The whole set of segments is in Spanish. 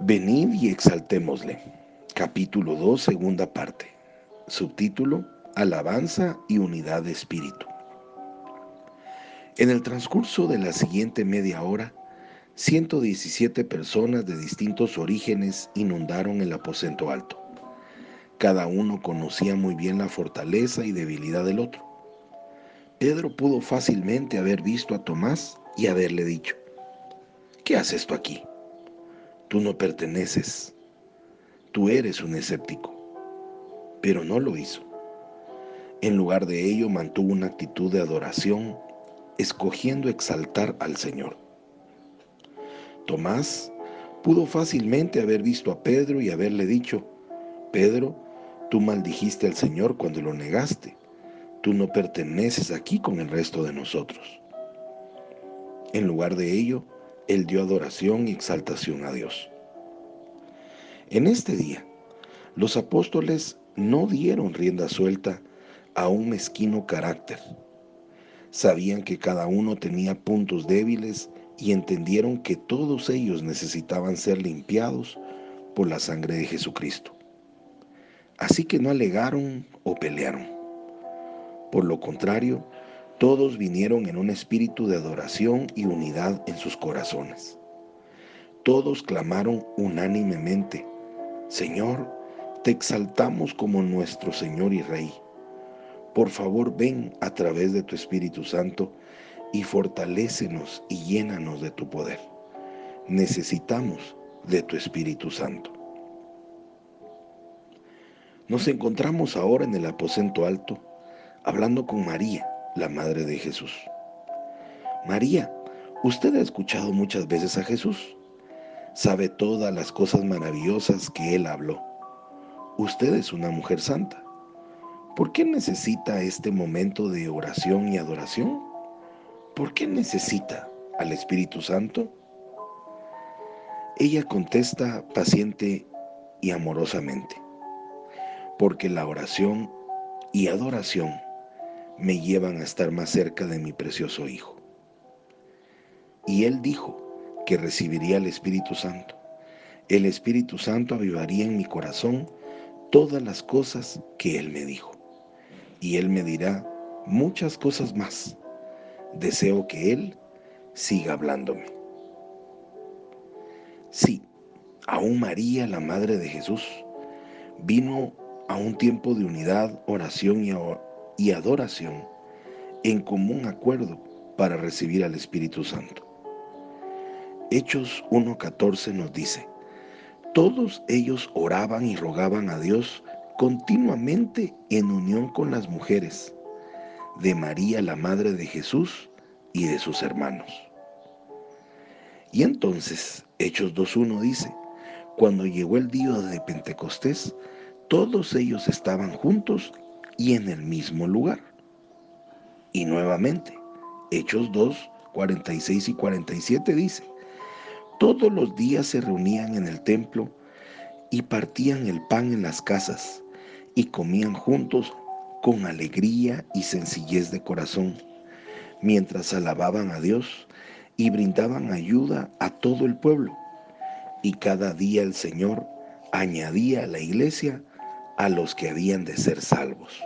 Venid y exaltémosle. Capítulo 2, segunda parte. Subtítulo, Alabanza y unidad de espíritu. En el transcurso de la siguiente media hora, 117 personas de distintos orígenes inundaron el aposento alto. Cada uno conocía muy bien la fortaleza y debilidad del otro. Pedro pudo fácilmente haber visto a Tomás y haberle dicho, ¿qué haces tú aquí? Tú no perteneces, tú eres un escéptico. Pero no lo hizo. En lugar de ello mantuvo una actitud de adoración, escogiendo exaltar al Señor. Tomás pudo fácilmente haber visto a Pedro y haberle dicho, Pedro, tú maldijiste al Señor cuando lo negaste. Tú no perteneces aquí con el resto de nosotros. En lugar de ello, él dio adoración y exaltación a Dios. En este día, los apóstoles no dieron rienda suelta a un mezquino carácter. Sabían que cada uno tenía puntos débiles y entendieron que todos ellos necesitaban ser limpiados por la sangre de Jesucristo. Así que no alegaron o pelearon. Por lo contrario, todos vinieron en un espíritu de adoración y unidad en sus corazones. Todos clamaron unánimemente, Señor, te exaltamos como nuestro Señor y Rey. Por favor, ven a través de tu Espíritu Santo y fortalécenos y llénanos de tu poder. Necesitamos de tu Espíritu Santo. Nos encontramos ahora en el aposento alto, hablando con María, la Madre de Jesús. María, usted ha escuchado muchas veces a Jesús. Sabe todas las cosas maravillosas que Él habló. Usted es una mujer santa. ¿Por qué necesita este momento de oración y adoración? ¿Por qué necesita al Espíritu Santo? Ella contesta paciente y amorosamente, porque la oración y adoración me llevan a estar más cerca de mi precioso Hijo. Y él dijo que recibiría el Espíritu Santo. El Espíritu Santo avivaría en mi corazón todas las cosas que él me dijo. Y él me dirá muchas cosas más. Deseo que él siga hablándome. Sí, aún María, la Madre de Jesús, vino a un tiempo de unidad, oración y y adoración en común acuerdo para recibir al Espíritu Santo. Hechos 1.14 nos dice, todos ellos oraban y rogaban a Dios continuamente en unión con las mujeres, de María la Madre de Jesús y de sus hermanos. Y entonces, Hechos 2.1 dice, cuando llegó el día de Pentecostés, todos ellos estaban juntos y en el mismo lugar. Y nuevamente, Hechos 2, 46 y 47 dice, todos los días se reunían en el templo y partían el pan en las casas y comían juntos con alegría y sencillez de corazón, mientras alababan a Dios y brindaban ayuda a todo el pueblo. Y cada día el Señor añadía a la iglesia a los que habían de ser salvos.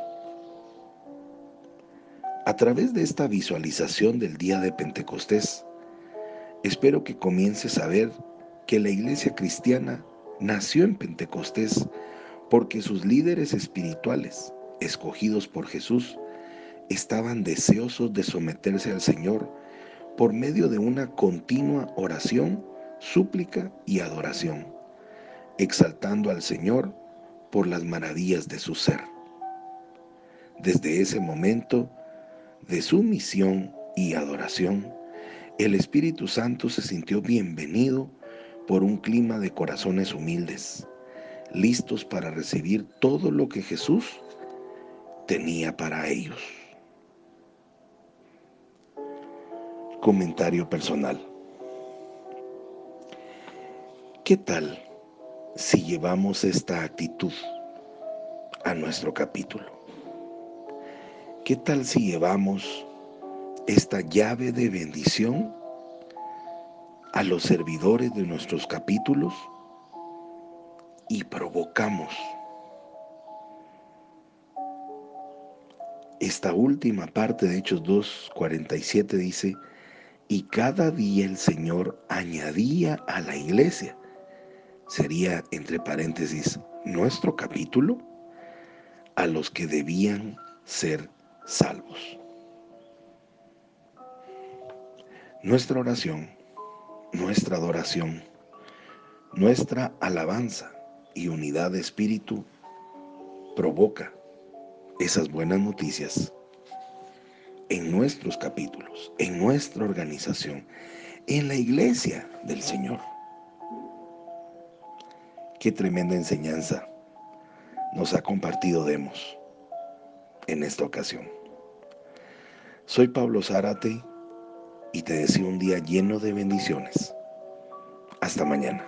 A través de esta visualización del día de Pentecostés, espero que comiences a ver que la iglesia cristiana nació en Pentecostés porque sus líderes espirituales, escogidos por Jesús, estaban deseosos de someterse al Señor por medio de una continua oración, súplica y adoración, exaltando al Señor por las maravillas de su ser. Desde ese momento, de su misión y adoración, el Espíritu Santo se sintió bienvenido por un clima de corazones humildes, listos para recibir todo lo que Jesús tenía para ellos. Comentario personal. ¿Qué tal si llevamos esta actitud a nuestro capítulo? ¿Qué tal si llevamos esta llave de bendición a los servidores de nuestros capítulos y provocamos. Esta última parte de Hechos 2.47 dice, y cada día el Señor añadía a la iglesia. Sería, entre paréntesis, nuestro capítulo, a los que debían ser salvos. Nuestra oración, nuestra adoración, nuestra alabanza y unidad de espíritu provoca esas buenas noticias en nuestros capítulos, en nuestra organización, en la iglesia del Señor. Qué tremenda enseñanza nos ha compartido Demos en esta ocasión. Soy Pablo Zárate y te deseo un día lleno de bendiciones. Hasta mañana.